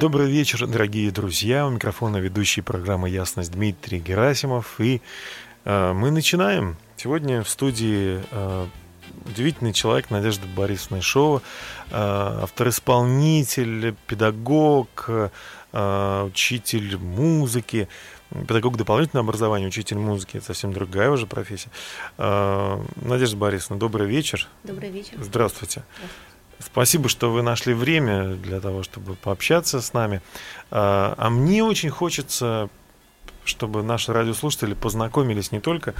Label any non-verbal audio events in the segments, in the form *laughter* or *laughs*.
Добрый вечер, дорогие друзья. У микрофона ведущий программы «Ясность» Дмитрий Герасимов. И э, мы начинаем. Сегодня в студии э, удивительный человек Надежда Борисовна Ишова, э, автор-исполнитель, педагог, э, учитель музыки, педагог дополнительного образования, учитель музыки. Это совсем другая уже профессия. Э, Надежда Борисовна, добрый вечер. Добрый вечер. Здравствуйте. Спасибо, что вы нашли время для того, чтобы пообщаться с нами. А а мне очень хочется, чтобы наши радиослушатели познакомились не только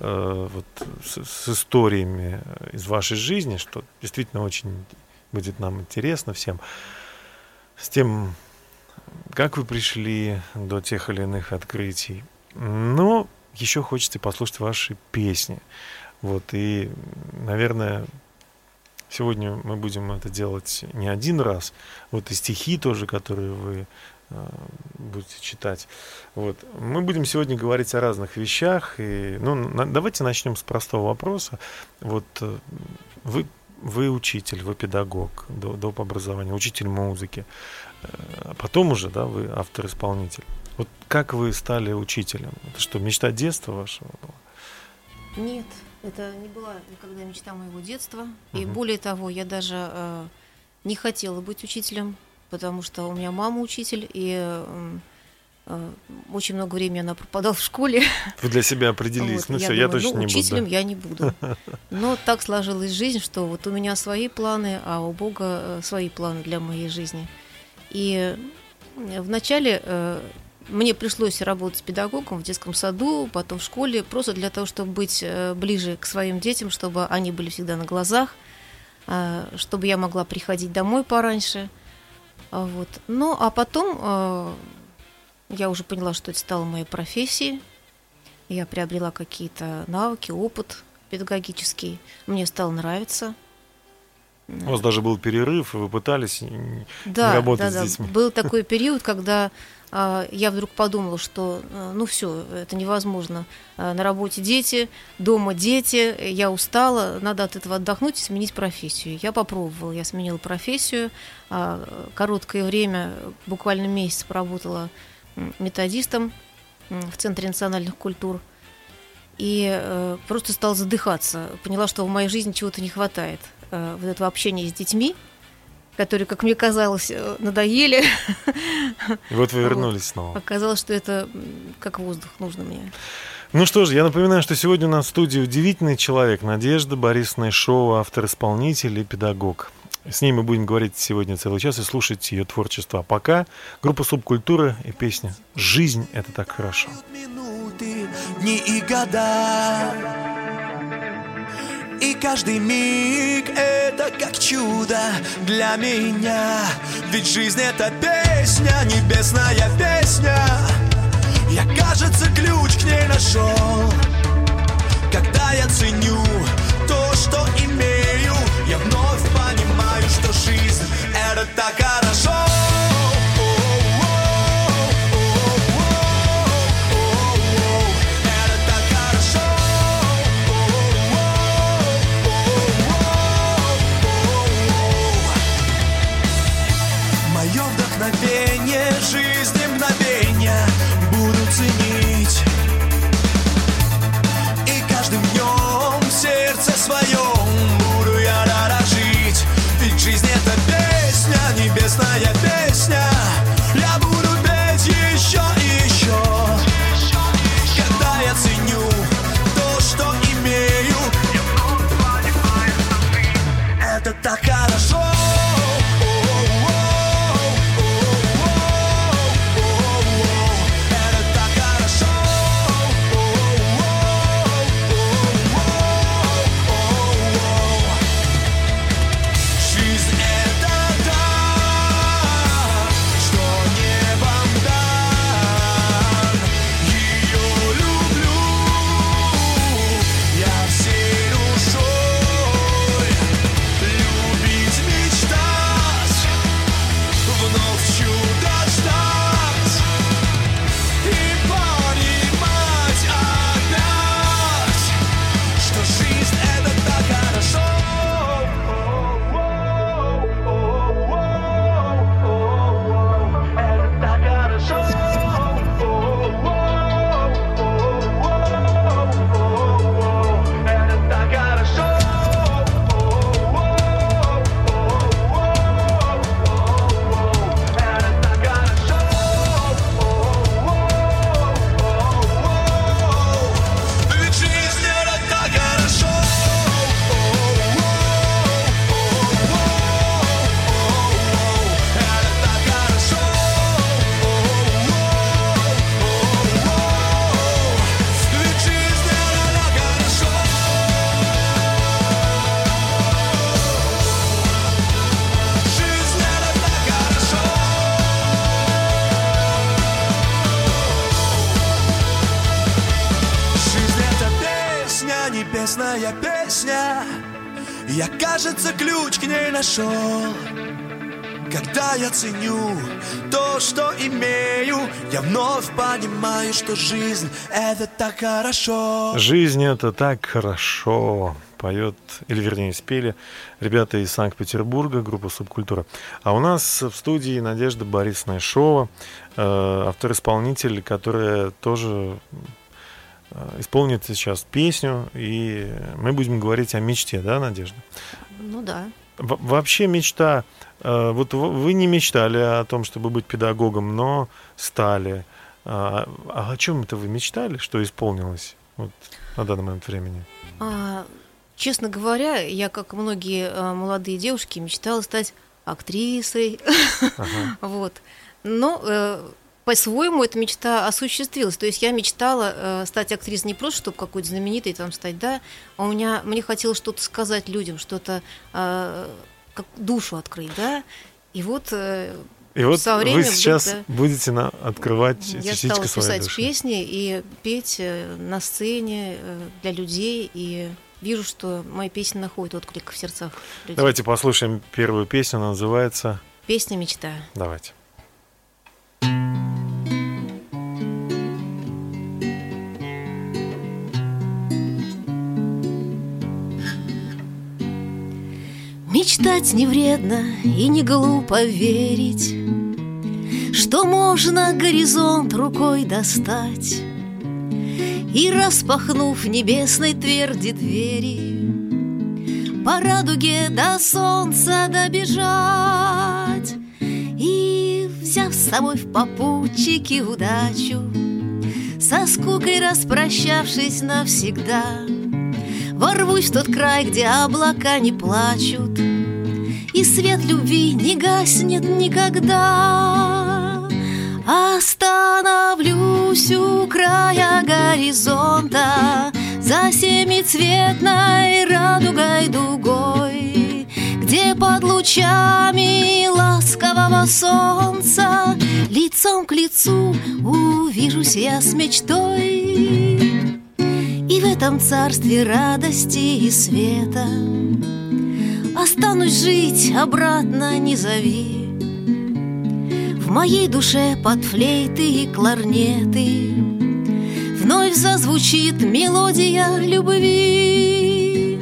э, вот с, с историями из вашей жизни, что действительно очень будет нам интересно всем, с тем, как вы пришли до тех или иных открытий. Но еще хочется послушать ваши песни. Вот, и, наверное, Сегодня мы будем это делать не один раз. Вот и стихи тоже, которые вы э, будете читать. Вот. Мы будем сегодня говорить о разных вещах. И, ну, на- давайте начнем с простого вопроса. Вот э, вы, вы учитель, вы педагог, до, доп. образования, учитель музыки. Э, потом уже, да, вы автор-исполнитель. Вот как вы стали учителем? Это что, мечта детства вашего была? Нет, это не была никогда мечта моего детства. И Мгм. более того, я даже э, не хотела быть учителем, потому что у меня мама учитель, и э, э, очень много времени она пропадала в школе. *laughs* Вы для себя определились. Вот, ну все, я думаю, точно ну, не буду. учителем я не буду. *laughs* Но так сложилась жизнь, что вот у меня свои планы, а у Бога э, свои планы для моей жизни. И вначале э, мне пришлось работать с педагогом в детском саду, потом в школе, просто для того, чтобы быть э, ближе к своим детям, чтобы они были всегда на глазах, э, чтобы я могла приходить домой пораньше. А Вот. Ну, а потом э, я уже поняла, что это стало моей профессией. Я приобрела какие-то навыки, опыт педагогический. Мне стало нравиться. У вас даже был перерыв, вы пытались Да, работать да, с да. детьми. Был такой период, когда я вдруг подумала, что а, ну все, это невозможно. А, на работе дети, дома дети, я устала, надо от этого отдохнуть и сменить профессию. Я попробовала, я сменила профессию. А, короткое время, буквально месяц поработала методистом в Центре национальных культур. И э, просто стала задыхаться. Поняла, что в моей жизни чего-то не хватает. Э, вот этого общения с детьми, которые, как мне казалось, э, надоели. И вот вы Вот. вернулись снова. Оказалось, что это как воздух нужно мне. Ну что ж, я напоминаю, что сегодня у нас в студии удивительный человек Надежда Борисовна Шоу, автор-исполнитель и педагог. С ней мы будем говорить сегодня целый час и слушать ее творчество. А пока группа «Субкультура» и песня «Жизнь – это так хорошо». минуты, дни и года И каждый миг это как чудо для меня. Ведь жизнь это песня, небесная песня нашел когда я ценю то, что имею, я вновь понимаю, что жизнь — это так хорошо. Жизнь это так хорошо. Поет, или вернее спели ребята из Санкт-Петербурга, группа «Субкультура». А у нас в студии Надежда Борисовна Шова, э, автор-исполнитель, которая тоже э, исполнит сейчас песню, и мы будем говорить о мечте, да, Надежда? Ну да. Вообще мечта, э, вот вы не мечтали о том, чтобы быть педагогом, но стали. А, а о чем это вы мечтали, что исполнилось вот, на данный момент времени? А, честно говоря, я, как многие а, молодые девушки, мечтала стать актрисой. Ага. *laughs* Вот. Но э, по-своему эта мечта осуществилась. То есть я мечтала э, стать актрисой не просто, чтобы какой-то знаменитой там стать, да, а у меня, мне хотелось что-то сказать людям, что-то э, как душу открыть, да. И вот э, И вот Со вы временем, сейчас да. будете на, открывать я стала писать души. песни и петь э, на сцене э, для людей, и вижу, что мои песни находят отклик в сердцах людей. Давайте послушаем первую песню, она называется Песня «Мечта». «Давайте». Мечтать не вредно и не глупо верить, Что можно горизонт рукой достать И, распахнув небесной тверди двери, По радуге до солнца добежать И, взяв с собой в попутчики удачу, Со скукой распрощавшись навсегда — Ворвусь в тот край, где облака не плачут свет любви не гаснет никогда. Остановлюсь у края горизонта За семицветной радугой дугой Где под лучами ласкового солнца Лицом к лицу увижусь я с мечтой. И в этом царстве радости и света Останусь жить, обратно не зови. В моей душе под флейты и кларнеты Вновь зазвучит мелодия любви.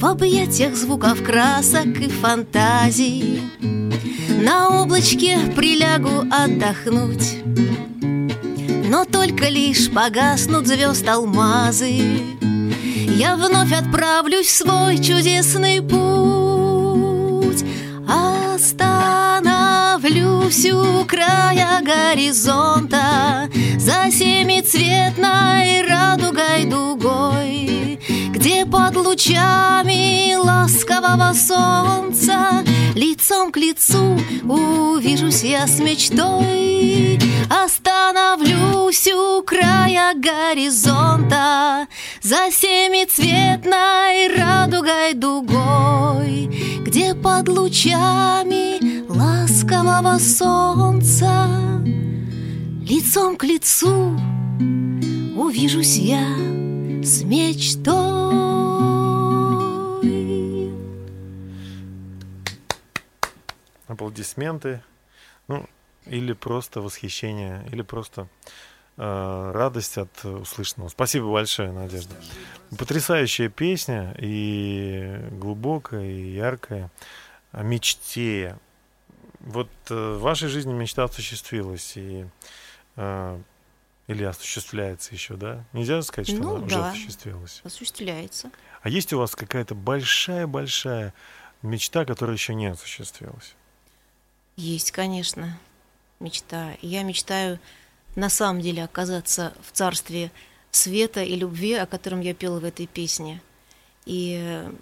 В объятиях звуков красок и фантазий На облачке прилягу отдохнуть. Но только лишь погаснут звезд алмазы Я вновь отправлюсь в свой чудесный путь. Остановлюсь у края горизонта За семицветной радугой дугой Где под лучами ласкового солнца Лицом к лицу увижусь я с мечтой. Остановлюсь у края горизонта За семицветной радугой дугой Где под лучами ласкового солнца Лицом к лицу увижусь я с мечтой Аплодисменты. Ну, или просто восхищение, или просто э, радость от услышанного. Спасибо большое, Надежда. Потрясающая песня и глубокая, и яркая о мечте. Вот э, в вашей жизни мечта осуществилась и э, или осуществляется еще, да? Нельзя сказать, что Ну, она уже да. осуществилась. осуществляется. А есть у вас какая-то большая-большая мечта, которая еще не осуществилась? Есть, конечно, мечта. Я мечтаю на самом деле оказаться в царстве света и любви, о котором я пела в этой песне. И э,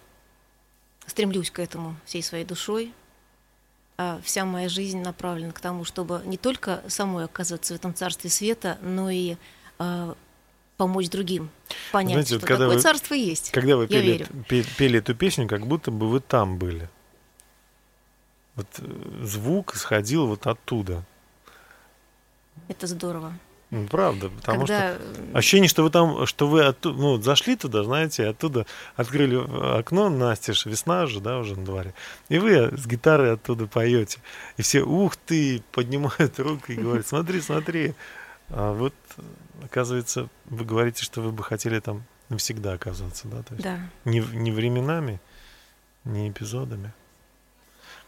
стремлюсь к этому всей своей душой. А вся моя жизнь направлена к тому, чтобы не только самой оказаться в этом царстве света, но и а, помочь другим понять, Знаете, что когда такое вы- царство есть. Когда вы пели, верю. пе- пели эту песню, как будто бы вы там были. Вот э, звук исходил вот оттуда. Это здорово. Ну, Правда, потому Когда... что ощущение, что вы там, что вы оттуда, ну, зашли туда, знаете, оттуда открыли окно, настежь, весна же, да, уже на дворе, и вы с гитарой оттуда поете, и все, ух ты, поднимают *laughs* руку и говорят, смотри, смотри, а вот, оказывается, вы говорите, что вы бы хотели там навсегда оказаться, да, то есть Да. не, не временами, не эпизодами.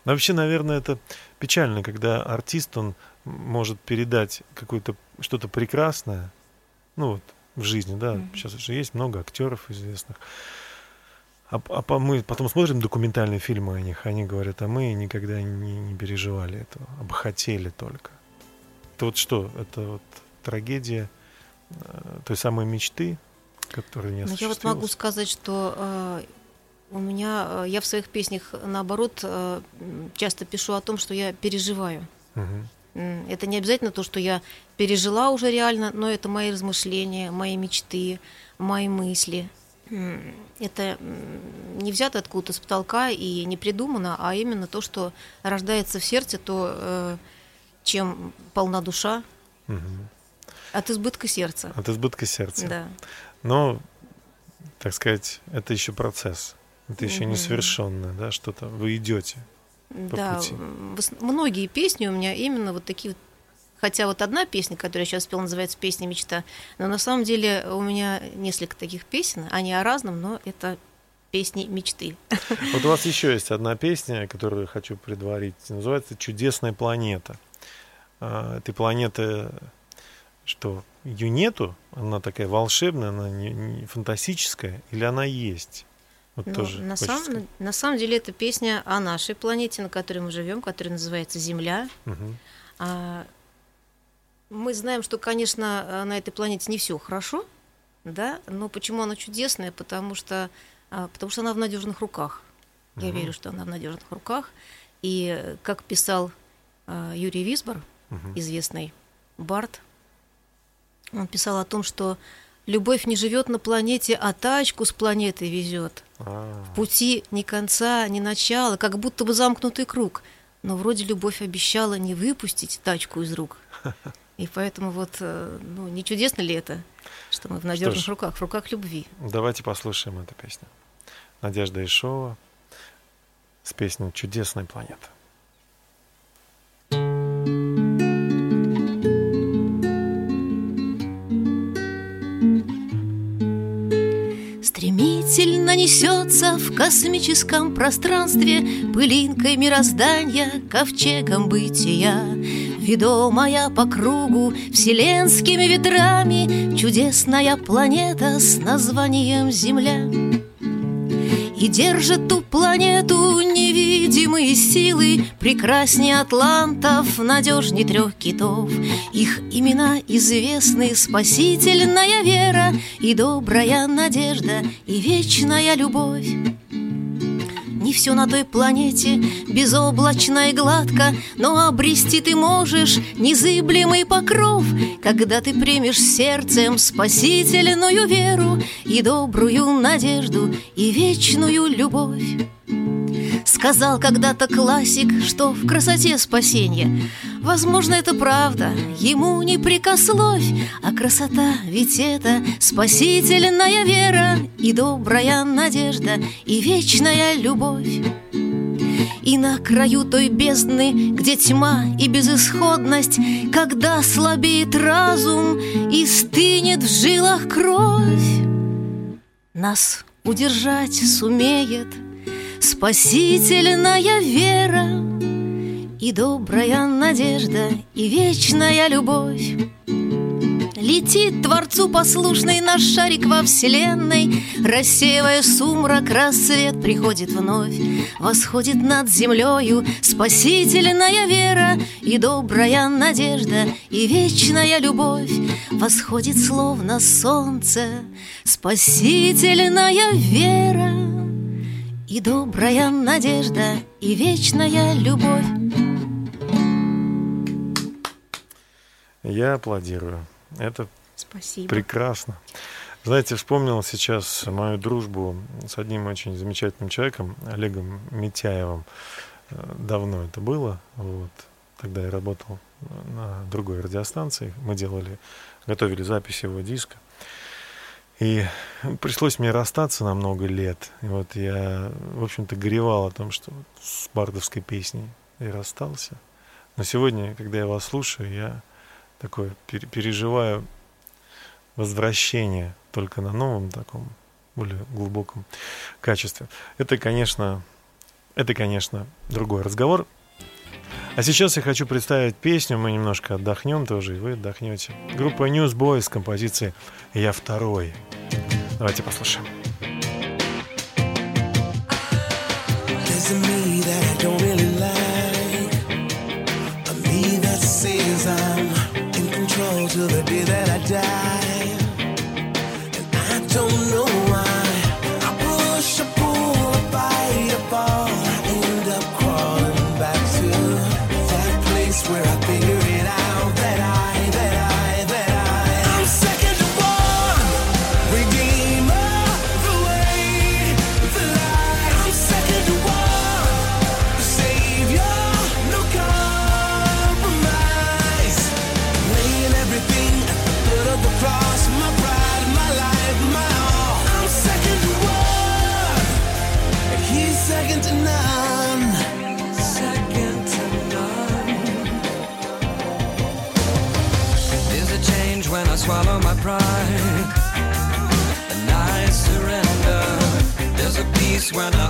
Но вообще, наверное, это печально, когда артист, он может передать какое-то что-то прекрасное, ну вот, в жизни, да, Мгм. сейчас же есть много актеров известных. А, а мы потом смотрим документальные фильмы о них, они говорят, а мы никогда не, не переживали этого, а бы хотели только. Это вот что? Это вот трагедия э, той самой мечты, которая не Ну, я вот могу сказать, что э, у меня, э, я в своих песнях, наоборот, э, часто пишу о том, что я переживаю. Мгм. Это не обязательно то, что я пережила уже реально, но это мои размышления, мои мечты, мои мысли. Это не взято откуда-то с потолка и не придумано, а именно то, что рождается в сердце, то, э, чем полна душа, Мгм. от избытка сердца. От избытка сердца. Да. Но, так сказать, это еще процесс. Это еще не Мгм. совершенное, да, что-то. Вы идете. По Да, пути. многие песни у меня именно вот такие вот. Хотя вот одна песня, которую я сейчас спела, называется «Песня мечта», но на самом деле у меня несколько таких песен, они о разном, но это песни мечты. *laughs* Вот у вас еще есть одна песня, которую хочу предварить. Называется «Чудесная планета». А, Этой планеты, что ее нету, она такая волшебная, она не, не фантастическая, или она есть? Вот Но тоже на, сказать. на самом деле это песня о нашей планете, на которой мы живем, которая называется Земля. Мгм. А, Мы знаем, что, конечно, на этой планете не все хорошо, да, но почему она чудесная? Потому что, а, потому что она в надежных руках. Я Мгм. верю, что она в надежных руках. И э, как писал а, Юрий Висбор, Мгм. известный Барт, он писал о том, что любовь не живет на планете, а тачку с планеты везет. А, В пути ни конца, ни начала, как будто бы замкнутый круг. Но вроде любовь обещала не выпустить тачку из рук. *laughs* И поэтому вот, э, ну, не чудесно ли это, что мы в надежных ж. руках, в руках любви. Давайте послушаем эту песню. Надежда Ишова с песней «Чудесная планета». Несется в космическом пространстве Пылинкой мироздания, ковчегом бытия Ведомая по кругу вселенскими ветрами Чудесная планета с названием Земля И держит ту планету невидимые силы Прекраснее атлантов, надежней трех китов. Их имена известны спасительная вера И добрая надежда, и вечная любовь не все на той планете безоблачно и гладко, но обрести ты можешь незыблемый покров, когда ты примешь сердцем спасительную веру и добрую надежду и вечную любовь. Сказал когда-то классик, что в красоте спасение. Возможно, это правда, ему не прикословь, а красота ведь это спасительная вера и добрая надежда и вечная любовь. И на краю той бездны, где тьма и безысходность, Когда слабеет разум и стынет в жилах кровь, Нас удержать сумеет спасительная вера И добрая надежда и вечная любовь. Летит Творцу послушный наш шарик во вселенной, Рассеивая сумрак, рассвет приходит вновь, Восходит над землею спасительная вера И добрая надежда и вечная любовь, Восходит словно солнце спасительная вера И добрая надежда и вечная любовь. Я аплодирую. Это Спасибо. прекрасно. Знаете, вспомнил сейчас мою дружбу с одним очень замечательным человеком, Олегом Митяевым. Э, Давно это было. Вот. Тогда я работал на другой радиостанции. Мы делали, готовили запись его диска. И пришлось мне расстаться на много лет. И вот я, в общем-то, горевал о том, что с бардовской песней я расстался. Но сегодня, когда я вас слушаю, я такое переживаю возвращение только на новом таком более глубоком качестве. Это, конечно, это, конечно, другой разговор. А сейчас я хочу представить песню, мы немножко отдохнем тоже, и вы отдохнете. Группа Newsboys с композицией «Я второй». Давайте послушаем. till the day that I die. When I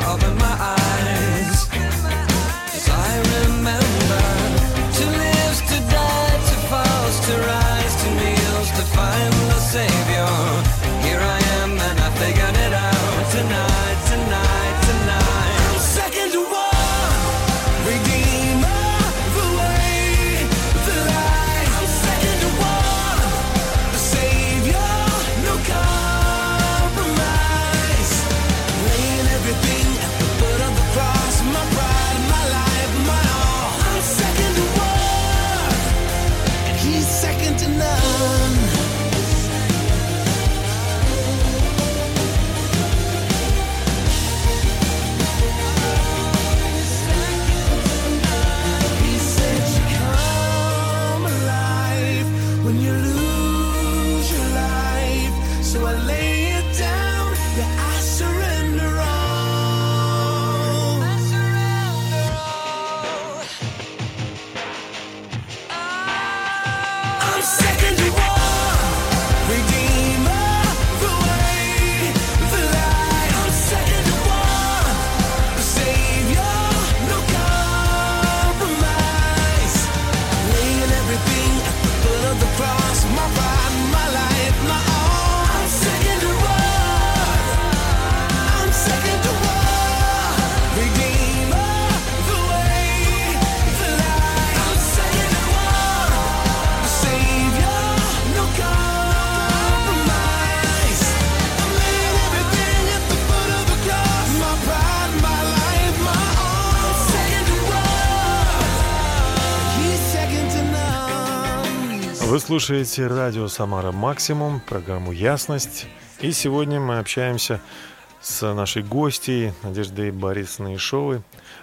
слушаете радио «Самара Максимум», программу «Ясность». И сегодня мы общаемся с нашей гостьей Надеждой Борисовной Ишовой,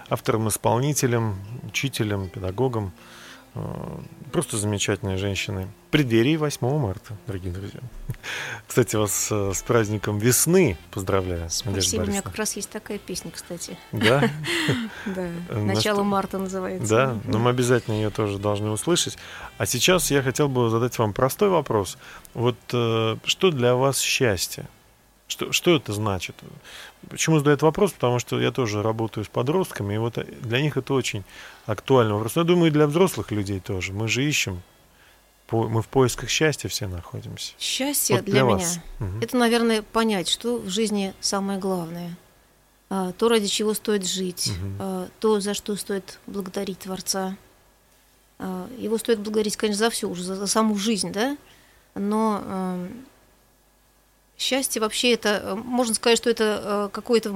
автором-исполнителем, учителем, педагогом, просто замечательной женщиной. В преддверии 8 марта, дорогие друзья. *laughs* Кстати, вас э, с праздником весны поздравляю, Спасибо, у меня как раз есть такая песня, кстати. Да? *laughs* Да, начало марта называется. Да, но мы обязательно ее тоже должны услышать. А сейчас я хотел бы задать вам простой вопрос. Вот э, что для вас счастье? Что, что это значит? Почему задаю этот вопрос? Потому что я тоже работаю с подростками, и вот для них это очень актуальный вопрос. Я думаю, и для взрослых людей тоже. Мы же ищем мы в поисках счастья все находимся. Счастье вот для, для меня угу. это, наверное, понять, что в жизни самое главное. А, то, ради чего стоит жить, угу. то, за что стоит благодарить Творца. А, его стоит благодарить, конечно, за все, уже за, за саму жизнь, да. Но счастье вообще это, можно сказать, что это а, какое-то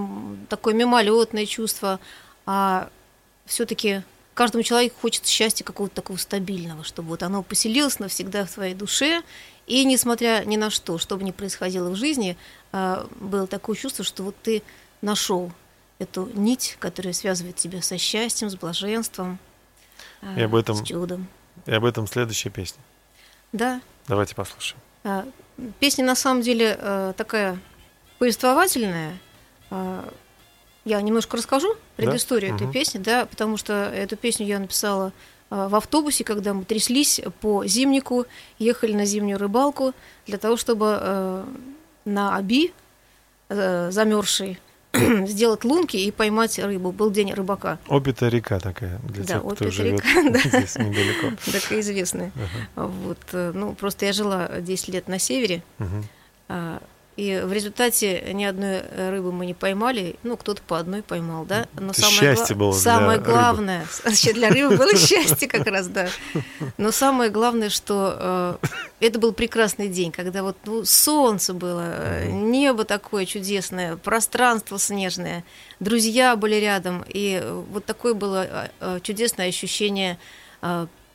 такое мимолетное чувство, а все-таки каждому человеку хочется счастья какого-то такого стабильного, чтобы вот оно поселилось навсегда в твоей душе, и несмотря ни на что, что бы ни происходило в жизни, а, было такое чувство, что вот ты нашел эту нить, которая связывает тебя со счастьем, с блаженством, и об этом, с чудом. И об этом следующая песня. Да. Давайте послушаем. А, Песня на самом деле такая повествовательная. Я немножко расскажу предысторию этой Мгм. песни, да, потому что эту песню я написала а, в автобусе, когда мы тряслись по зимнику, ехали на зимнюю рыбалку для того, чтобы э, на Аби э, замерзший *clears throat* сделать лунки и поймать рыбу. Был день рыбака. Опита река такая, для Да, тех, кто Опита живет река, *laughs* да. *laughs* здесь недалеко. Такая известная. Вот, э, ну, просто я жила 10 лет на севере. И в результате ни одной э, рыбы мы не поймали. Ну, кто-то по одной поймал, да? Но Это счастье было для самое рыбы. главное, *laughs* вообще для рыбы было *laughs* счастье как раз, да. Но самое главное, что э, это был прекрасный день, когда вот ну, солнце было, э, небо такое чудесное, пространство снежное, друзья были рядом, и вот такое было чудесное ощущение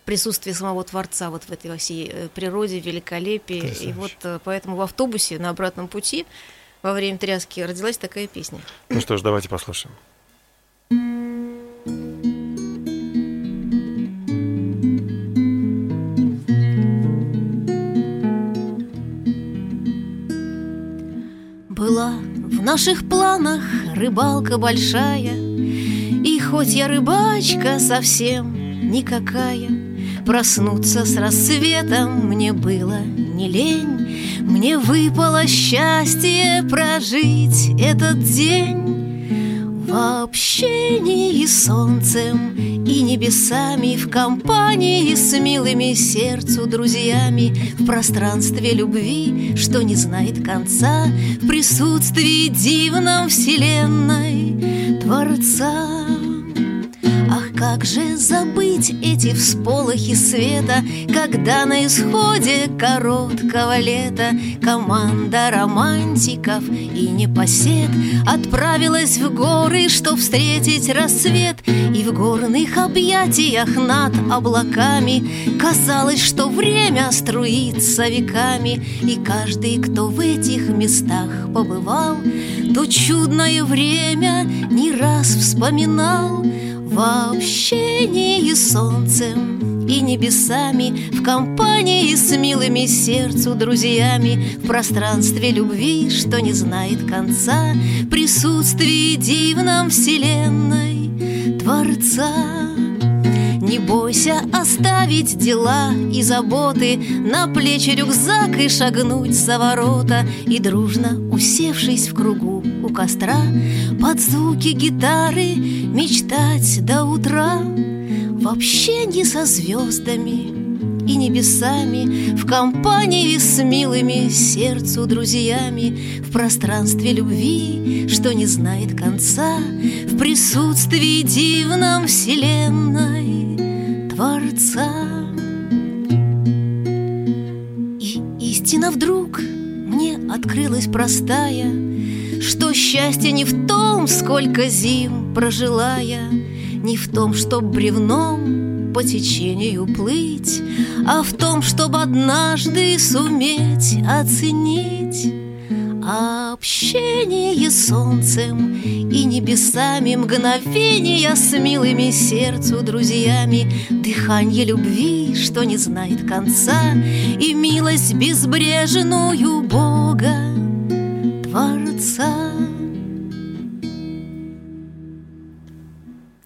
присутствие самого Творца вот в этой во всей э, природе, великолепии. И вот э, поэтому в автобусе на обратном пути во время тряски родилась такая песня. Ну что ж, давайте послушаем. Была в наших планах рыбалка большая, И хоть я рыбачка совсем никакая, Проснуться с рассветом. Мне было не лень, Мне выпало счастье прожить этот день. В общении с солнцем и небесами В компании с милыми сердцу друзьями В пространстве любви, что не знает конца В присутствии дивном вселенной Творца Ах, как же забыть эти всполохи света, Когда на исходе короткого лета Команда романтиков и непосед Отправилась в горы, чтоб встретить рассвет И в горных объятиях над облаками Казалось, что время струится веками И каждый, кто в этих местах побывал То чудное время не раз вспоминал в общении с солнцем и небесами В компании с милыми сердцу друзьями В пространстве любви, что не знает конца присутствии дивном вселенной Творца. Не бойся оставить дела и заботы На плечи рюкзак и шагнуть за ворота И дружно, усевшись в кругу костра Под звуки гитары мечтать до утра. В общении со звездами и небесами В компании с милыми сердцу друзьями В пространстве любви, что не знает конца В присутствии дивном вселенной Творца. И истина вдруг мне открылась простая Что счастье не в том, сколько зим прожила я Не в том, чтоб бревном по течению плыть А в том, чтобы однажды суметь оценить Общение солнцем и небесами Мгновения с милыми сердцу друзьями. Дыхание любви, что не знает конца И милость безбрежную Бога Творца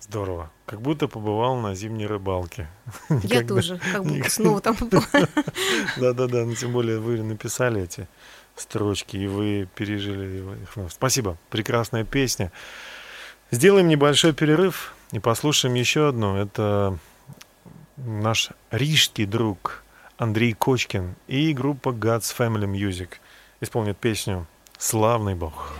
Здорово. Как будто побывал на зимней рыбалке. *laughs* Я тоже как будто снова там была. *laughs* Да-да-да, ну тем более вы написали эти строчки, и вы пережили его- их. вновь. Спасибо, прекрасная песня. Сделаем небольшой перерыв и послушаем еще одну. Это наш рижский друг Андрей Кочкин и группа God's Family Music исполнит песню «Славный Бог».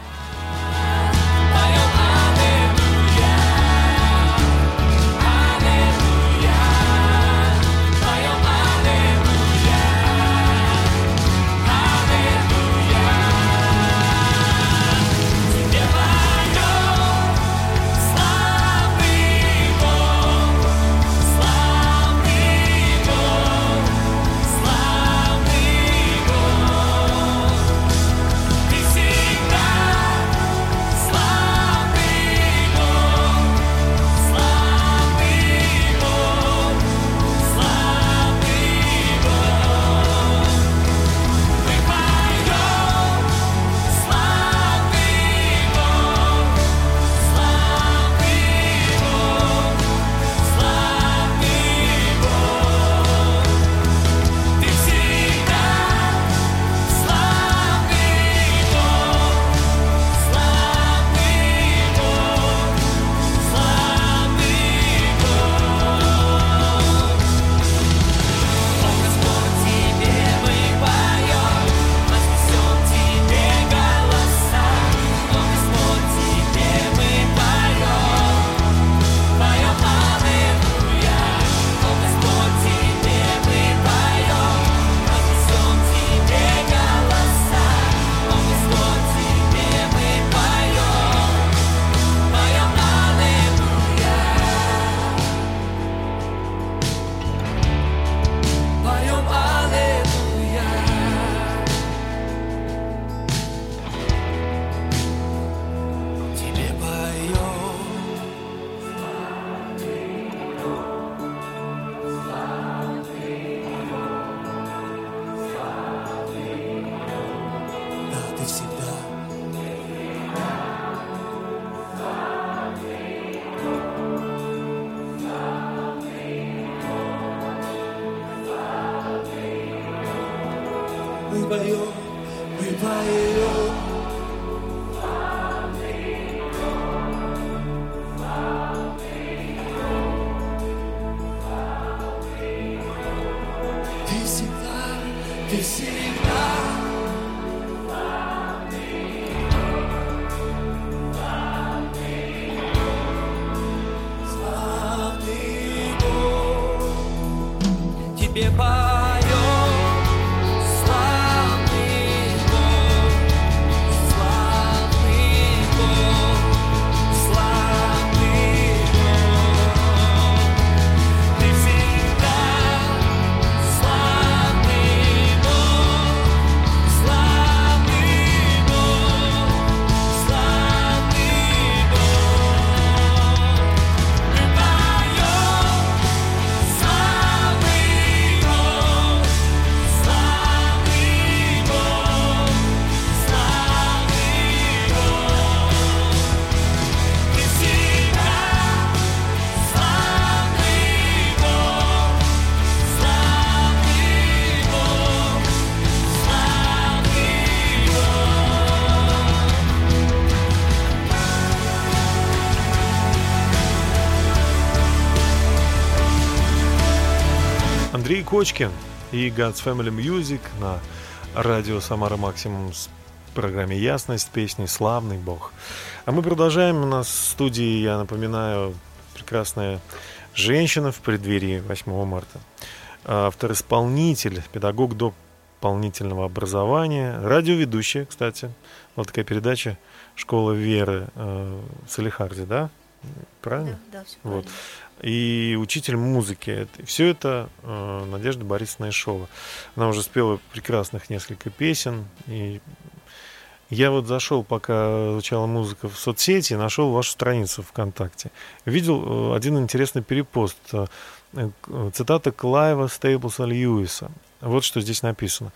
Кочкин и God's Family Music на радио Самара Максимум с программе «Ясность» песни «Славный Бог». А мы продолжаем. У нас в студии, я напоминаю, прекрасная женщина в преддверии 8 марта. Автор, исполнитель, педагог дополнительного образования, радиоведущая, кстати. Вот такая передача «Школа веры» э, в Салихарде, да? Правильно? Да, да, все Вот. правильно. И учитель музыки. Все это э, Надежда Борисовна Ишова. Она уже спела прекрасных несколько песен. И я вот зашел, пока звучала музыка в соцсети, нашел вашу страницу ВКонтакте. Видел э, один интересный перепост. э, Цитата Клайва Стейблса Льюиса. Вот что здесь написано.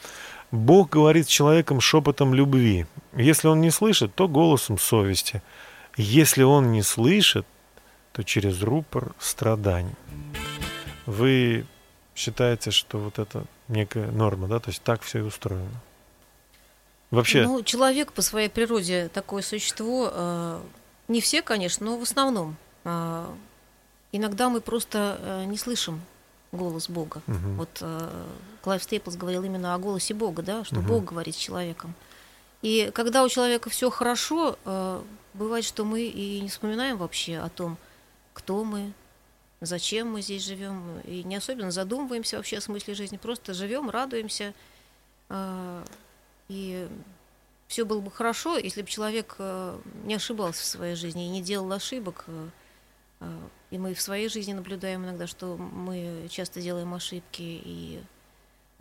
Бог говорит с человеком шепотом любви. Если он не слышит, то голосом совести. Если он не слышит, то через рупор страданий. Вы считаете, что вот это некая норма, да? То есть так все и устроено? Вообще, Ну, человек по своей природе такое существо. э, не все, конечно, но в основном. Э, иногда мы просто э, не слышим голос Бога. Мгм. Вот э, Клайв Стейплс говорил именно о голосе Бога, да, что Мгм. Бог говорит с человеком. И когда у человека все хорошо, э, бывает, что мы и не вспоминаем вообще о том, кто мы, зачем мы здесь живем, и не особенно задумываемся вообще о смысле жизни, просто живем, радуемся. э, И все было бы хорошо, если бы человек э, не ошибался в своей жизни и не делал ошибок. э, э, И мы в своей жизни наблюдаем иногда, что мы часто делаем ошибки и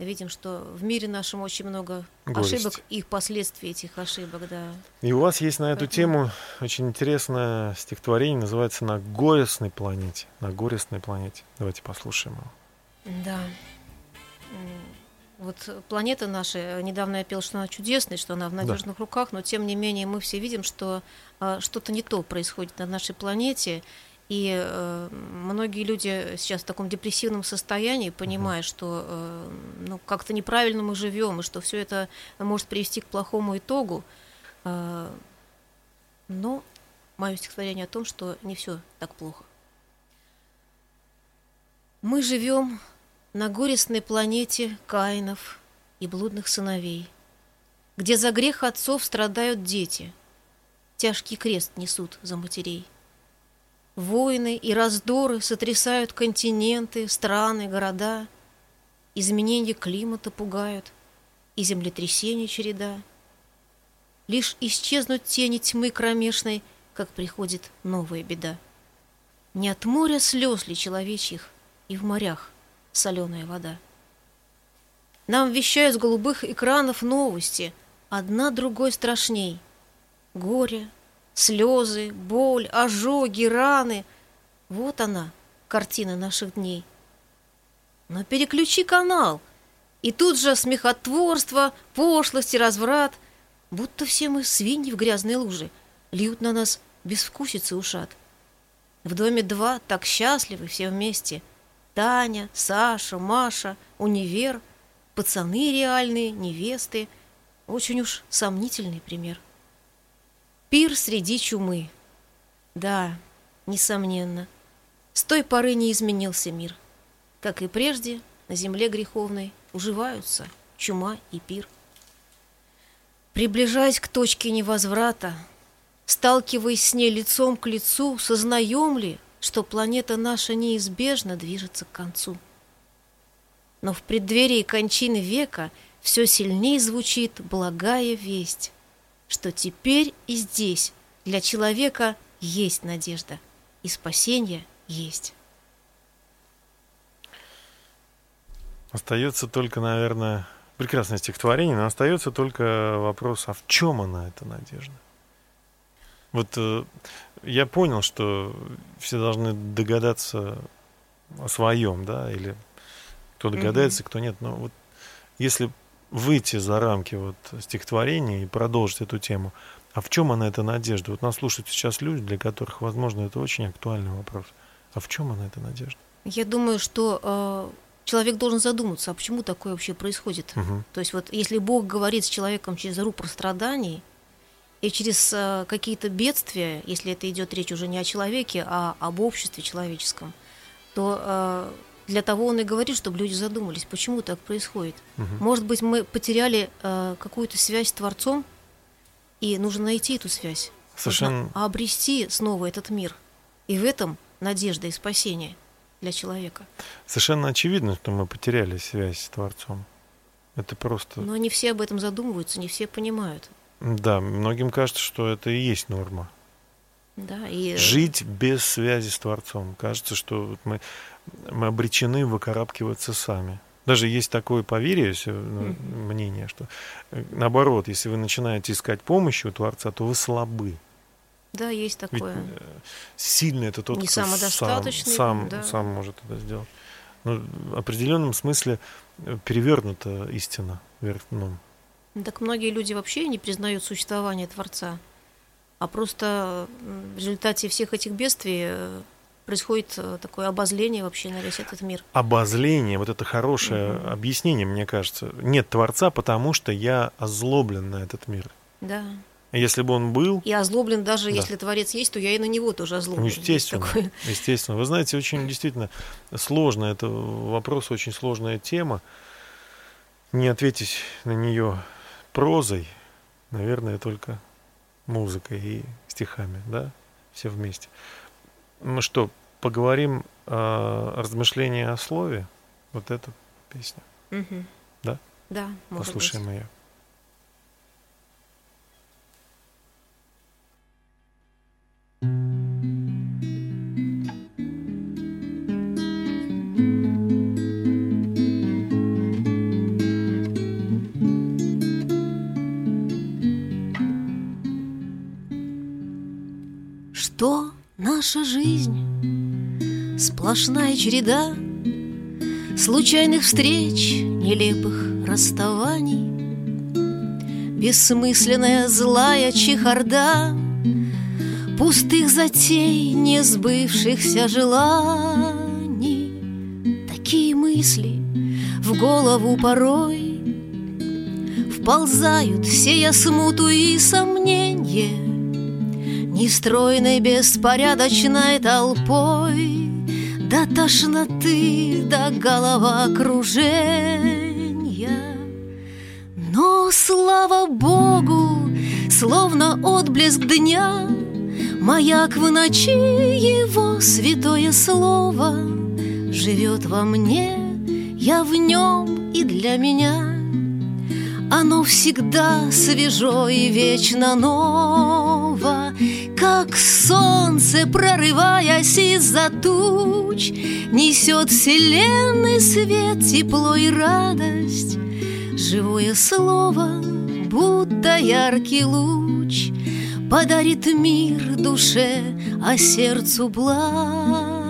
видим, что в мире нашем очень много Горести. ошибок и последствий этих ошибок, да. и у вас есть на эту Поэтому- тему очень интересное стихотворение, называется «На горестной планете». На горестной планете. Давайте послушаем его. Да. Вот планета наша, недавно я пел, что она чудесная, что она в надежных руках, но тем не менее мы все видим, что а, что-то не то происходит на нашей планете. И э, многие люди сейчас в таком депрессивном состоянии, понимая, что э, ну, как-то неправильно мы живем, и что все это может привести к плохому итогу. Э, но мое стихотворение о том, что не все так плохо. Мы живем на горестной планете Каинов и блудных сыновей, где за грех отцов страдают дети, тяжкий крест несут за матерей. Войны и раздоры сотрясают континенты, страны, города, изменения климата пугают, и землетрясений череда. Лишь исчезнут тени тьмы кромешной, как приходит новая беда. Не от моря слез ли человечьих и в морях соленая вода. Нам вещают с голубых экранов новости, одна другой страшней. Горе, слезы, боль, ожоги, раны. Вот она, картина наших дней. Но переключи канал, и тут же смехотворство, пошлость и разврат, будто все мы свиньи в грязной луже, льют на нас безвкусицы ушат. В доме два так счастливы все вместе. Таня, Саша, Маша, универ. пацаны реальные, невесты. Очень уж сомнительный пример. Пир среди чумы. Да, несомненно. С той поры не изменился мир. Как и прежде, на земле греховной уживаются чума и пир. Приближаясь к точке невозврата, сталкиваясь с ней лицом к лицу, сознаем ли, что планета наша неизбежно движется к концу? Но в преддверии кончины века все сильнее звучит благая весть, что теперь и здесь для человека есть надежда, и спасение есть. Остается только, наверное, прекрасное стихотворение, но остается только вопрос, а в чем она, эта надежда? Вот э, я понял, что все должны догадаться о своем, да, или кто догадается, mm-hmm. кто нет. Но вот если выйти за рамки вот стихотворения и продолжить эту тему, а в чем она, эта надежда? Вот нас слушают сейчас люди, для которых, возможно, это очень актуальный вопрос. А в чем она, эта надежда? Я думаю, что э, человек должен задуматься, а почему такое вообще происходит. Угу. То есть вот если Бог говорит с человеком через рупор страданий и через э, какие-то бедствия, если это идет речь уже не о человеке, а об обществе человеческом, то э, для того он и говорит, чтобы люди задумались, почему так происходит. Угу. Может быть, мы потеряли э, какую-то связь с Творцом, и нужно найти эту связь. Совершенно. Нужно обрести снова этот мир. И в этом надежда и спасение для человека. Совершенно очевидно, что мы потеряли связь с Творцом. Это просто... Но не все об этом задумываются, не все понимают. Да, многим кажется, что это и есть норма. Да, и... Жить без связи с Творцом. Кажется, что мы, мы обречены выкарабкиваться сами. Даже есть такое поверье, mm-hmm. мнение, что э, наоборот, если вы начинаете искать помощи у Творца, то вы слабы. Да, есть такое. Ведь э, сильный это тот, Не кто сам, сам, да. сам может это сделать. Но в определенном смысле э, перевернута истина вверх дном. Так многие люди вообще не признают существование Творца, а просто в результате всех этих бедствий происходит такое обозление вообще на весь этот мир. Обозление, вот это хорошее mm-hmm. объяснение, мне кажется. Нет Творца, потому что я озлоблен на этот мир. Да. Если бы он был... И озлоблен даже, да. если Творец есть, то я и на него тоже озлоблен. Ну, естественно, естественно. Вы знаете, очень действительно сложно, это вопрос, очень сложная тема. Не ответить на нее прозой, наверное, только музыкой и стихами, да, все вместе. Ну что, поговорим о размышлении о слове? Вот эту песню. Угу. Да? Да, может Послушаем быть. ее. Что наша жизнь? Сплошная череда Случайных встреч, нелепых расставаний. Бессмысленная злая чехарда Пустых затей, не сбывшихся желаний. Такие мысли в голову порой Вползают, сея смуту и сомненье Нестройной беспорядочной толпой До тошноты, до головокружения. Но, слава Богу, словно отблеск дня Маяк в ночи его святое слово Живет во мне, я в нем и для меня. Оно всегда свежо и вечно ново Как солнце, прорываясь из-за туч Несет вселенной свет, тепло и радость Живое слово, будто яркий луч Подарит мир душе, а сердцу благость.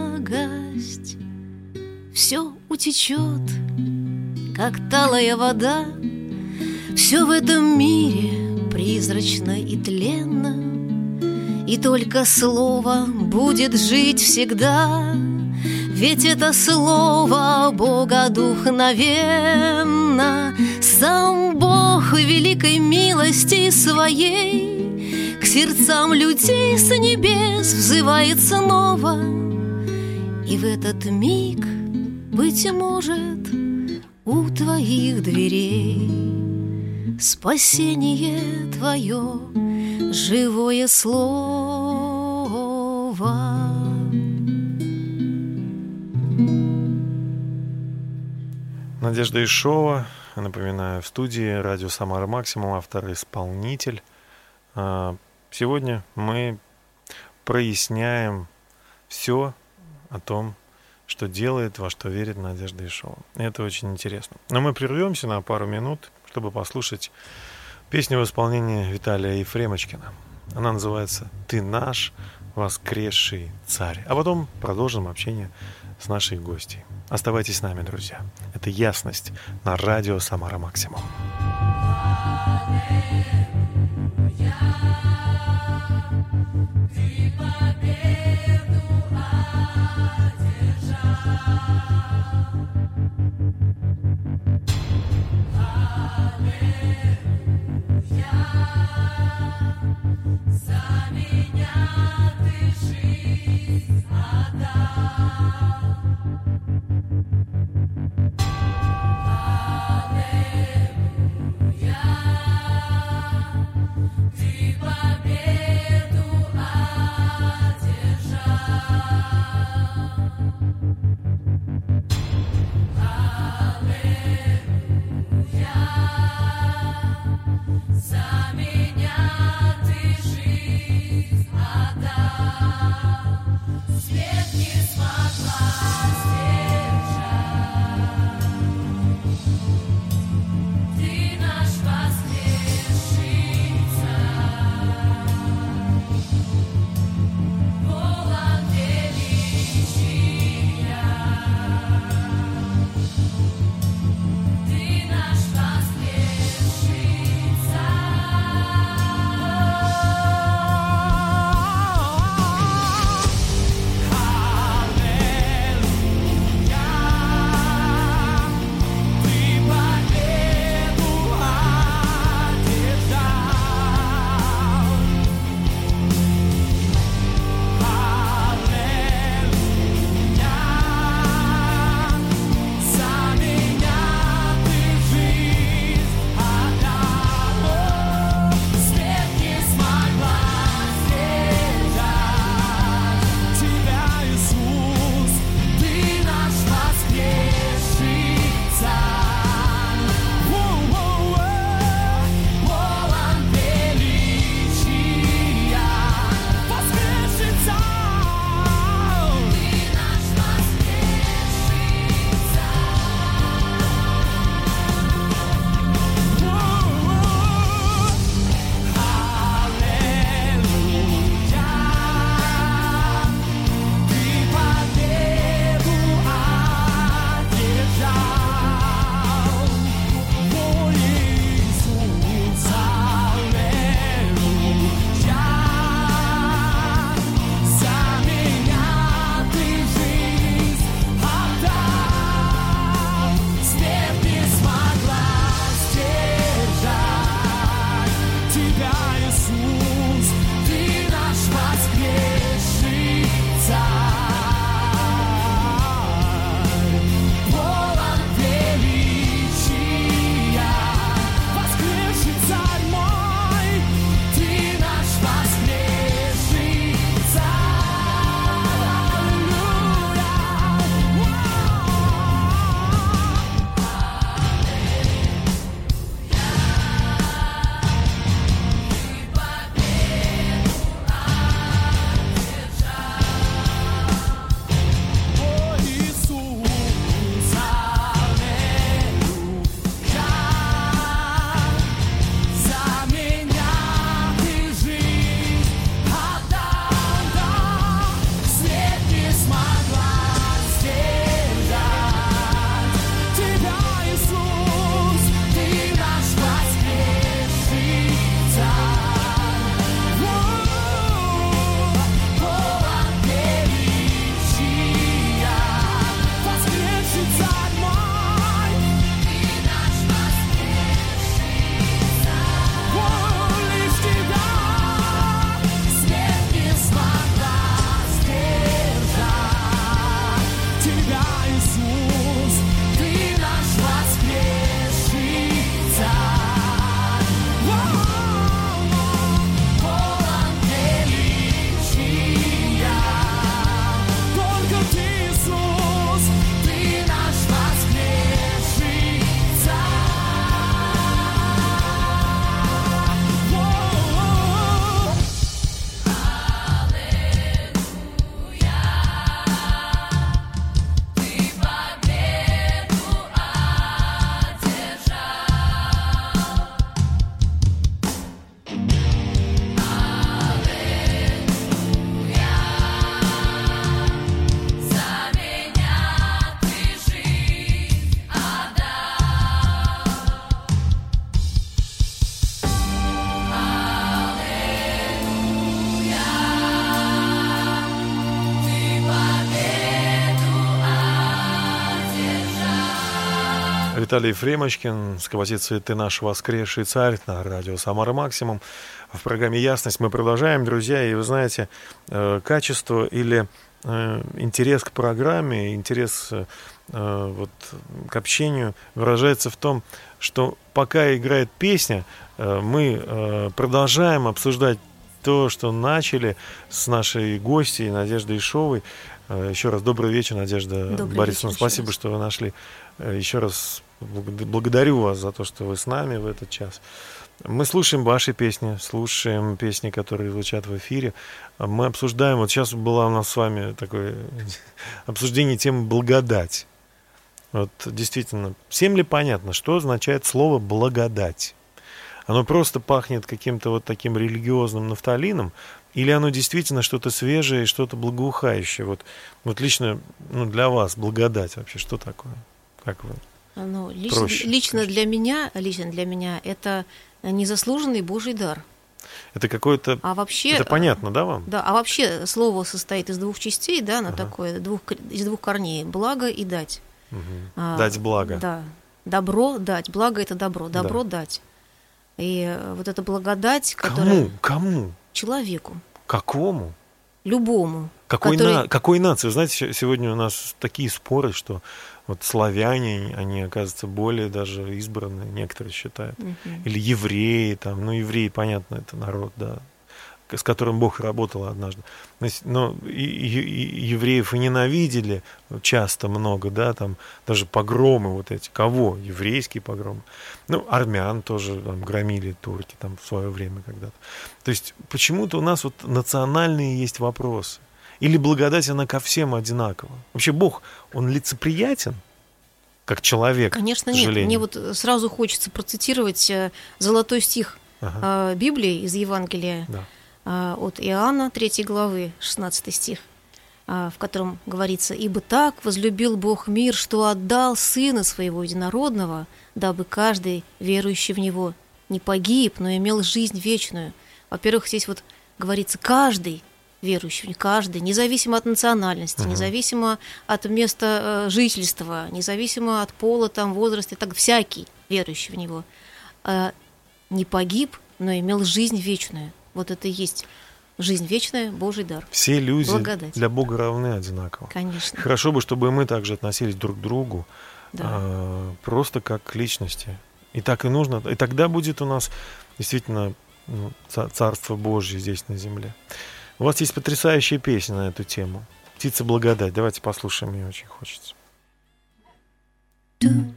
Все утечет, как талая вода, Все в этом мире призрачно и тленно, И только слово будет жить всегда, Ведь это слово Бога духновенно. Сам Бог великой милости своей К сердцам людей с небес взывает снова И в этот миг, быть может, у твоих дверей Спасение твое, живое слово Надежда Ишова, напоминаю, в студии радио «Самара Максимум», автор-исполнитель. А, сегодня мы проясняем все о том, что делает, во что верит Надежда Ишова. Это очень интересно. Но мы прервемся на пару минут, чтобы послушать песню в исполнении Виталия Ефремочкина. Она называется «Ты наш воскресший царь». А потом продолжим общение с нашей гостьей. Оставайтесь с нами, друзья. Это ясность на радио Самара Максимум. За Виталий Фремочкин с композицией «Ты наш воскресший царь» на радио «Самара Максимум». В программе «Ясность» мы продолжаем, друзья, и вы знаете, э, качество или э, интерес к программе, интерес э, вот, к общению выражается в том, что пока играет песня, мы продолжаем обсуждать то, что начали с нашей гостьей Надеждой Ишовой. Еще раз добрый вечер, Надежда Добрый Борисовна. вечер Спасибо, что вы нашли. Еще раз благодарю вас за то, что вы с нами в этот час. Мы слушаем ваши песни, слушаем песни, которые звучат в эфире. Мы обсуждаем, вот сейчас была у нас с вами такое *laughs* обсуждение темы «благодать». Вот действительно, всем ли понятно, что означает слово «благодать»? Оно просто пахнет каким-то вот таким религиозным нафталином, или оно действительно что-то свежее, что-то благоухающее? Вот, вот лично ну, для вас благодать вообще что такое? Как вы? Ну, лично, Проще, лично конечно. для меня, лично для меня это незаслуженный Божий дар. Это какое-то... А вообще, Это понятно, да, вам? да, а вообще слово состоит из двух частей, да, на Ага. такое двух из двух корней: благо и дать. А, Дать благо. Да, добро дать, благо это добро, Да. добро дать. И э, вот эта благодать, которая Кому? Кому? человеку, Какому? любому, Какой, который- на- какой нации? Вы знаете, се- сегодня у нас такие споры, что вот славяне, они, оказывается, более даже избранные, некоторые считают. Мгм. Или евреи, там, ну, евреи, понятно, это народ, да, с которым Бог работал однажды. Но и- и- и евреев и ненавидели часто много, да, там даже погромы вот эти. Кого? Еврейские погромы. Ну, армян тоже там громили турки там в свое время когда-то. То есть почему-то у нас вот национальные есть вопросы. Или благодать, она ко всем одинакова. Вообще Бог, он лицеприятен, как человек, Конечно, нет. Мне вот э, сразу хочется процитировать э, золотой стих Ага, э, Библии из Евангелия да. а, от Иоанна, 3 главы, 16 стих, в котором говорится, «Ибо так возлюбил Бог мир, что отдал Сына Своего Единородного, дабы каждый, верующий в Него, не погиб, но имел жизнь вечную». Во-первых, здесь вот говорится «каждый», верующий, в Него, каждый, независимо от национальности, Мгм. независимо от места э, жительства, независимо от пола, там, возраста, так всякий верующий в него, э, не погиб, но имел жизнь вечную. Вот это и есть жизнь вечная, Божий дар. Все люди Благодать. для Бога равны одинаково. Конечно. Хорошо бы, чтобы мы также относились друг к другу, Да. а, просто как к личности. И так и нужно. И тогда будет у нас действительно ну, ца- Царство Божье здесь на земле. У вас есть потрясающая песня на эту тему. «Птица благодать». Давайте послушаем ее, очень хочется. Может,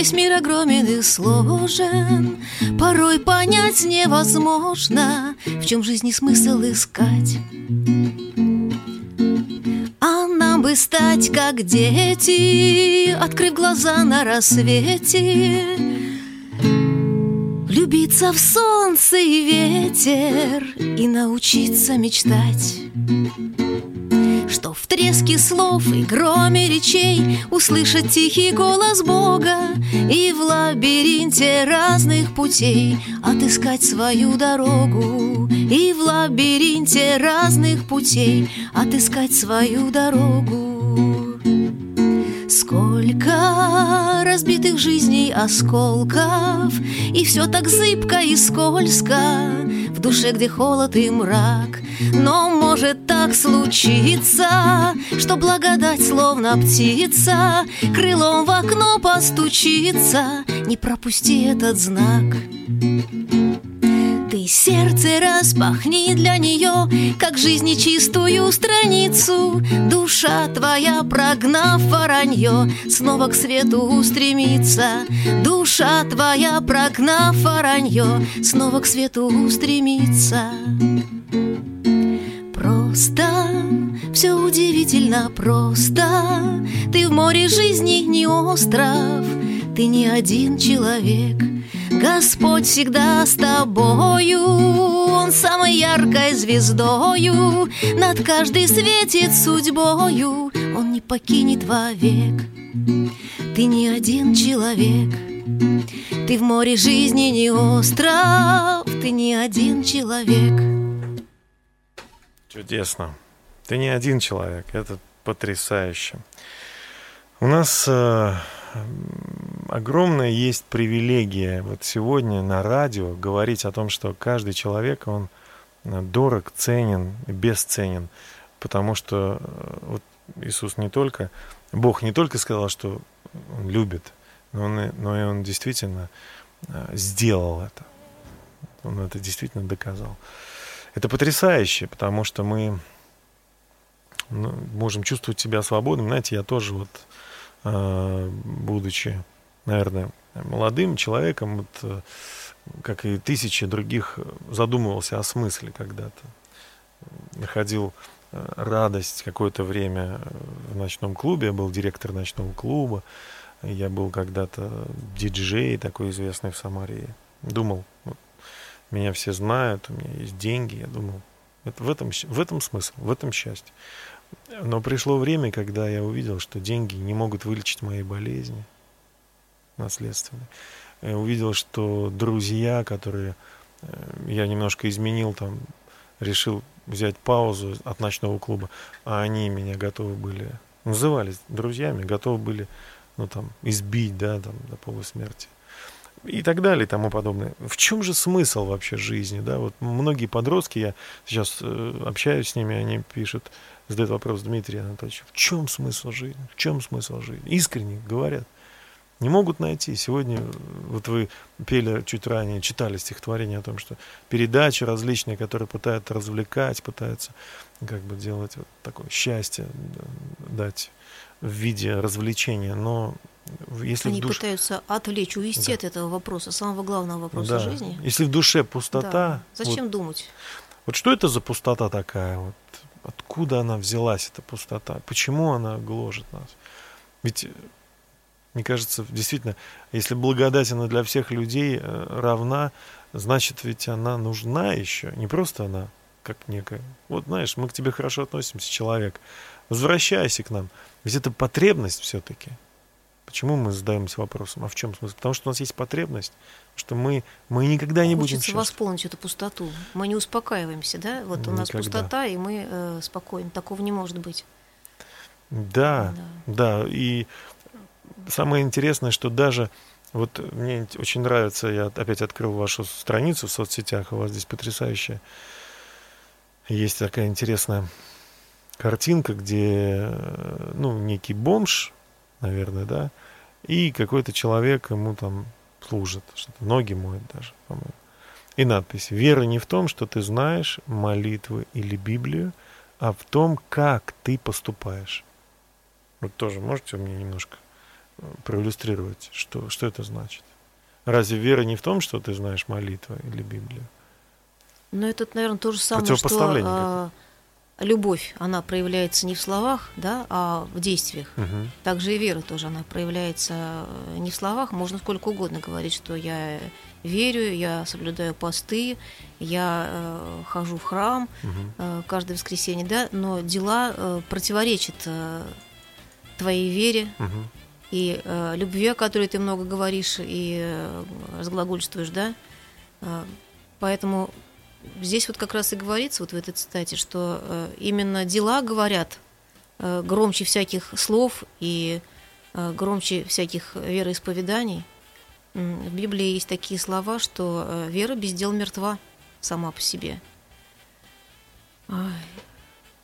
весь мир огромен и сложен, Порой понять невозможно, В чем жизни смысл искать. А нам бы стать как дети, Открыв глаза на рассвете, Влюбиться в солнце и ветер И научиться мечтать Треске слов и громе речей Услышать тихий голос Бога И в лабиринте разных путей Отыскать свою дорогу. И в лабиринте разных путей Отыскать свою дорогу. Сколько разбитых жизней осколков И все так зыбко и скользко В душе, где холод и мрак Но может так случиться Что благодать, словно птица Крылом в окно постучится Не пропусти этот знак ты сердце распахни для нее, как жизни чистую страницу. Душа твоя, прогнав воронье, снова к свету устремится. Душа твоя, прогнав воронье, снова к свету устремится. Просто, все удивительно просто. Ты в море жизни не остров, ты не один человек. Господь всегда с тобою, Он самой яркой звездою Над каждой светит судьбою, Он не покинет вовек. Ты не один человек, ты в море жизни не остров, ты не один человек. Чудесно. Ты не один человек, это потрясающе. У нас э, огромная есть привилегия вот сегодня на радио говорить о том, что каждый человек, он э, дорог, ценен, бесценен, потому что э, вот Иисус не только, Бог не только сказал, что Он любит, но, он, но и Он действительно э, сделал это. Он это действительно доказал. Это потрясающе, потому что мы ну, можем чувствовать себя свободным. Знаете, я тоже вот, э, будучи, наверное, молодым человеком, вот, э, как и тысячи других, задумывался о смысле когда-то. Находил э, радость какое-то время в ночном клубе. Я был директор ночного клуба. Я был когда-то диджей такой известный в Самаре. Думал, вот, меня все знают, у меня есть деньги. Я думал, это в, этом, в этом смысл, в этом счастье. Но пришло время, когда я увидел, что деньги не могут вылечить мои болезни наследственные. Я увидел, что друзья, которые э, я немножко изменил, там, решил взять паузу от ночного клуба, а они меня готовы были, назывались друзьями, готовы были, ну, там, избить, да, там, до полусмерти и так далее и тому подобное. В чем же смысл вообще жизни, да? Вот многие подростки, я сейчас э, общаюсь с ними, они пишут, задают вопрос Дмитрий Анатольевич, в чем смысл жизни? В чем смысл жизни? Искренне говорят. Не могут найти. Сегодня, э, вот вы пели чуть ранее, читали стихотворение о том, что передачи различные, которые пытаются развлекать, пытаются как бы делать вот такое счастье, дать в виде развлечения, но если Они в душе... пытаются отвлечь, увести Да. от этого вопроса, самого главного вопроса Да. жизни. Если в душе пустота, Да. вот- Зачем думать? Вот что это за пустота такая? Вот откуда она взялась, эта пустота? Почему она гложет нас? Ведь, мне кажется, действительно, если благодать она для всех людей э, равна, значит, ведь она нужна еще. Не просто она как некая. Вот знаешь, мы к тебе хорошо относимся, человек. Возвращайся к нам. Ведь это потребность все-таки. Почему мы задаемся вопросом, а в чем смысл? Потому что у нас есть потребность, что мы, мы никогда не будем Хочется счастливы. восполнить эту пустоту. Мы не успокаиваемся, да? Вот у нас Никогда. пустота, и мы э, спокойны. Такого не может быть. Да, да, и самое интересное, что даже вот мне очень нравится, я опять открыл вашу страницу в соцсетях, у вас здесь потрясающая. Есть такая интересная картинка, где, э, ну, некий бомж, наверное, да, и какой-то человек ему там служит, что-то ноги моет даже, по-моему. И надпись «Вера не в том, что ты знаешь молитвы или Библию, а в том, как ты поступаешь». Вот тоже можете мне немножко э, проиллюстрировать, что, что это значит? Разве вера не в том, что ты знаешь молитвы или Библию? Но это, наверное, то же самое, что э, любовь, она проявляется не в словах, да, а в действиях. Мгм. Также и вера тоже, она проявляется э, не в словах. Можно сколько угодно говорить, что я верю, я соблюдаю посты, я э, хожу в храм Мгм. э, каждое воскресенье, да, но дела э, противоречат э, твоей вере Мгм. и э, любви, о которой ты много говоришь и э, разглагольствуешь, да. Э, поэтому здесь вот как раз и говорится вот в этой цитате, что э, именно дела говорят э, громче всяких слов и э, громче всяких вероисповеданий. В Библии есть такие слова, что вера без дел мертва сама по себе.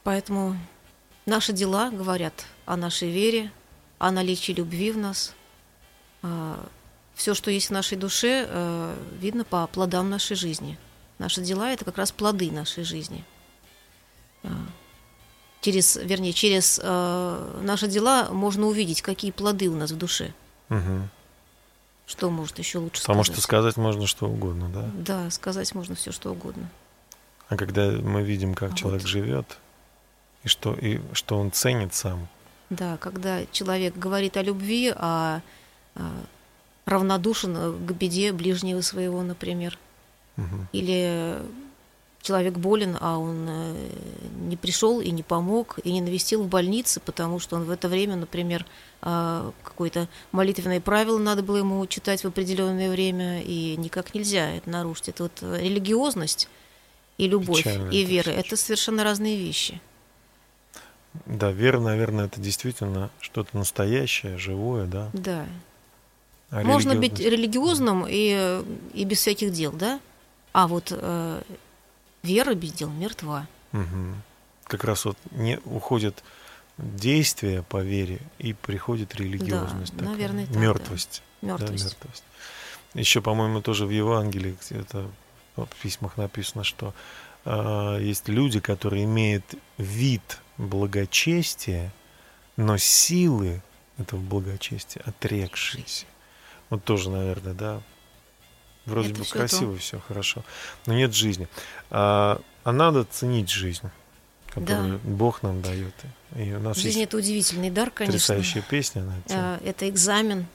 Поэтому наши дела говорят о нашей вере, о наличии любви в нас. Все, что есть в нашей душе, видно по плодам нашей жизни. Наши дела – это как раз плоды нашей жизни. А, Через, вернее, через э, наши дела можно увидеть, какие плоды у нас в душе. Мгм. Что может еще лучше Потому сказать? что сказать можно что угодно, да? Да, сказать можно все, что угодно. А когда мы видим, как А человек вот. живет, и что, и что он ценит сам, Да, когда человек говорит о любви, а, а, равнодушен э, к беде ближнего своего, например. Или человек болен, а он э, не пришел и не помог, и не навестил в больнице, потому что он в это время, например, а, какое-то молитвенное правило надо было ему читать в определенное время, и никак нельзя это нарушить. Это вот э, религиозность и любовь, Печально и вера. Это совершенно разные вещи. Да, вера, наверное, это действительно что-то настоящее, живое, да. Да. А Можно быть религиозным и, и без всяких дел, да? А вот э, вера без дел мертва. Мгм. Как раз вот не уходит действие по вере и приходит религиозность. такая, наверное, так, да. мертвость. Да, Мертвость. мертвость. Еще, по-моему, тоже в Евангелии где-то в письмах написано, что а, есть люди, которые имеют вид благочестия, но силы этого благочестия отрекшиеся. Вот тоже, наверное, да. Вроде Это бы то. красиво, все хорошо, но нет жизни. А, а надо ценить жизнь, которую Бог нам дает. И у нас Жизнь это удивительный дар, конечно. потрясающая песня на эту тему. Э, Это экзамен,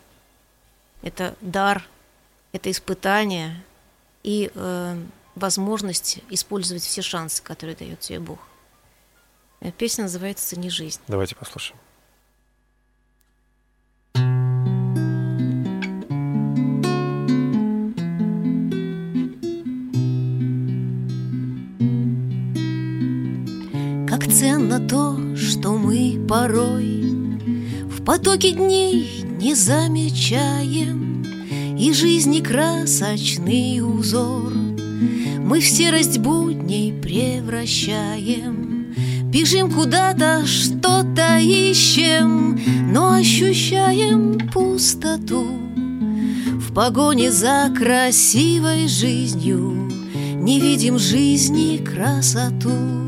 это дар, это испытание и э, возможность использовать все шансы, которые дает тебе Бог. Э, Песня называется «Цени жизнь». Давайте послушаем. Как ценно то, что мы порой В потоке дней не замечаем. И жизни красочный узор Мы в серость будней превращаем. Бежим куда-то, что-то ищем Но ощущаем пустоту В погоне за красивой жизнью. Не видим жизни красоту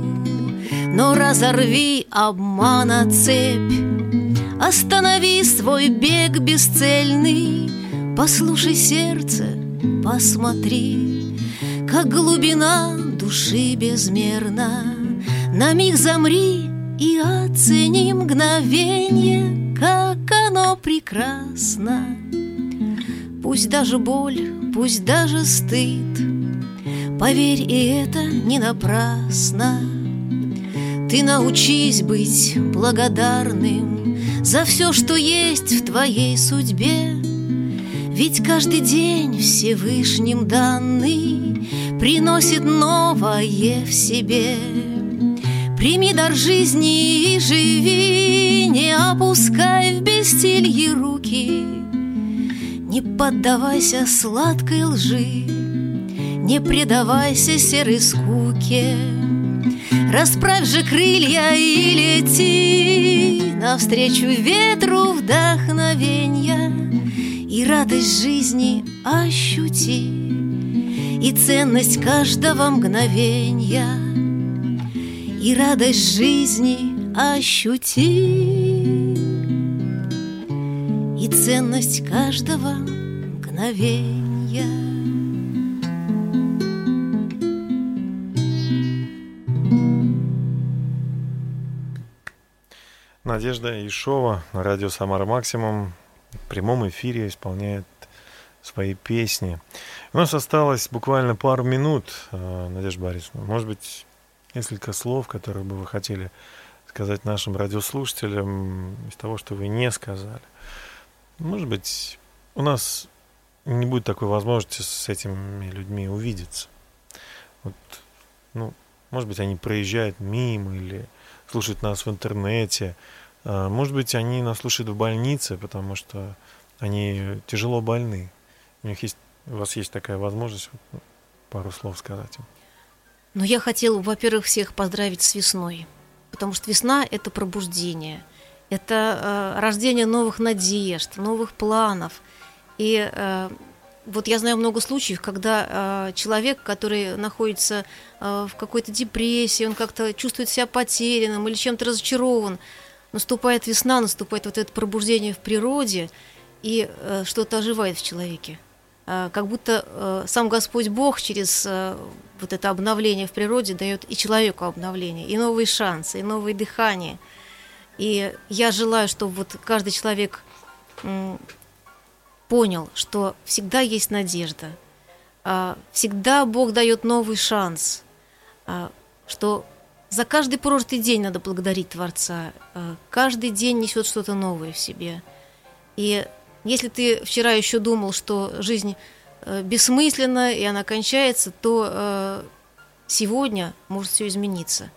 но разорви обмана цепь. Останови свой бег бесцельный. Послушай сердце, посмотри Как глубина души безмерна. На миг замри и оцени мгновенье Как оно прекрасно. Пусть даже боль, пусть даже стыд. Поверь, и это не напрасно ты научись быть благодарным За все, что есть в твоей судьбе. Ведь каждый день Всевышним данный Приносит новое в себе. Прими дар жизни и живи Не опускай в бестилье руки. Не поддавайся сладкой лжи Не предавайся серой скуке Расправь же крылья и лети Навстречу ветру вдохновенья И радость жизни ощути И ценность каждого мгновенья И радость жизни ощути И ценность каждого мгновенья Надежда Ишова радио Самара Максимум в прямом эфире исполняет свои песни. У нас осталось буквально пару минут, э, Надежда Борисовна. Может быть, несколько слов, которые бы вы хотели сказать нашим радиослушателям из того, что вы не сказали. Может быть, у нас не будет такой возможности с этими людьми увидеться. Вот, ну, может быть, они проезжают мимо или слушают нас в интернете. А, Может быть, они нас слушают в больнице, потому что они тяжело больны. У них есть, у вас есть такая возможность ну, пару слов сказать им. Но я хотела, во-первых, всех поздравить с весной, потому что весна – это пробуждение, это э, рождение новых надежд, новых планов. И э, вот я знаю много случаев, когда э, человек, который находится э, в какой-то депрессии, он как-то чувствует себя потерянным или чем-то разочарован, наступает весна, наступает вот это пробуждение в природе, и э, что-то оживает в человеке. Э, как будто э, сам Господь Бог через э, вот это обновление в природе дает и человеку обновление, и новые шансы, и новые дыхания. И я желаю, чтобы вот каждый человек м, понял, что всегда есть надежда, а, всегда Бог дает новый шанс, а, что за каждый прожитый день надо благодарить Творца, а, каждый день несет что-то новое в себе. И если ты вчера еще думал, что жизнь э, бессмысленна и она кончается, то э, сегодня может все измениться.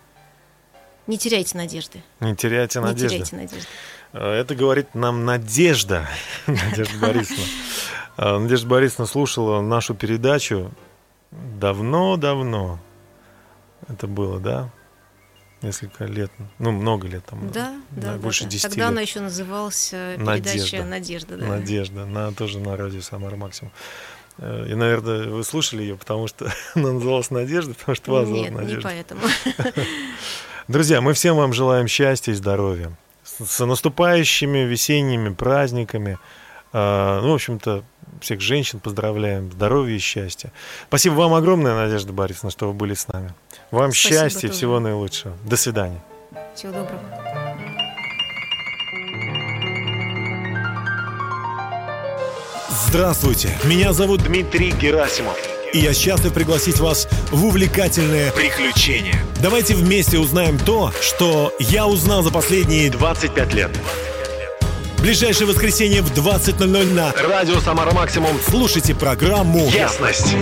Не теряйте надежды. Не теряйте Не надежды. теряйте надежды. Э, Это говорит нам Надежда, *laughs* Надежда Борисовна. *laughs* Э, Надежда Борисовна слушала нашу передачу давно-давно. Это было, да? Несколько лет, ну, много лет там. Да, да, да, больше да. 10 Тогда лет. она еще называлась э, Надежда. передача Надежда. да. Надежда, на, тоже на радио Самара Максимум. Э, И, наверное, вы слушали ее, потому что *laughs* она называлась Надежда, потому что вас зовут Нет, не Надежда. поэтому. *laughs* Друзья, мы всем вам желаем счастья и здоровья. С, наступающими весенними праздниками. А, ну, в общем-то, всех женщин поздравляем. Здоровья и счастья. Спасибо вам огромное, Надежда Борисовна, что вы были с нами. Вам Спасибо счастья и всего наилучшего. До свидания. Всего доброго. Здравствуйте, меня зовут Дмитрий Герасимов. и я счастлив пригласить вас в увлекательное Приключения. Давайте вместе узнаем то, что я узнал за последние 25 лет. Ближайшее воскресенье в 20.00 на Радио Самара Максимум. Слушайте программу Ясность.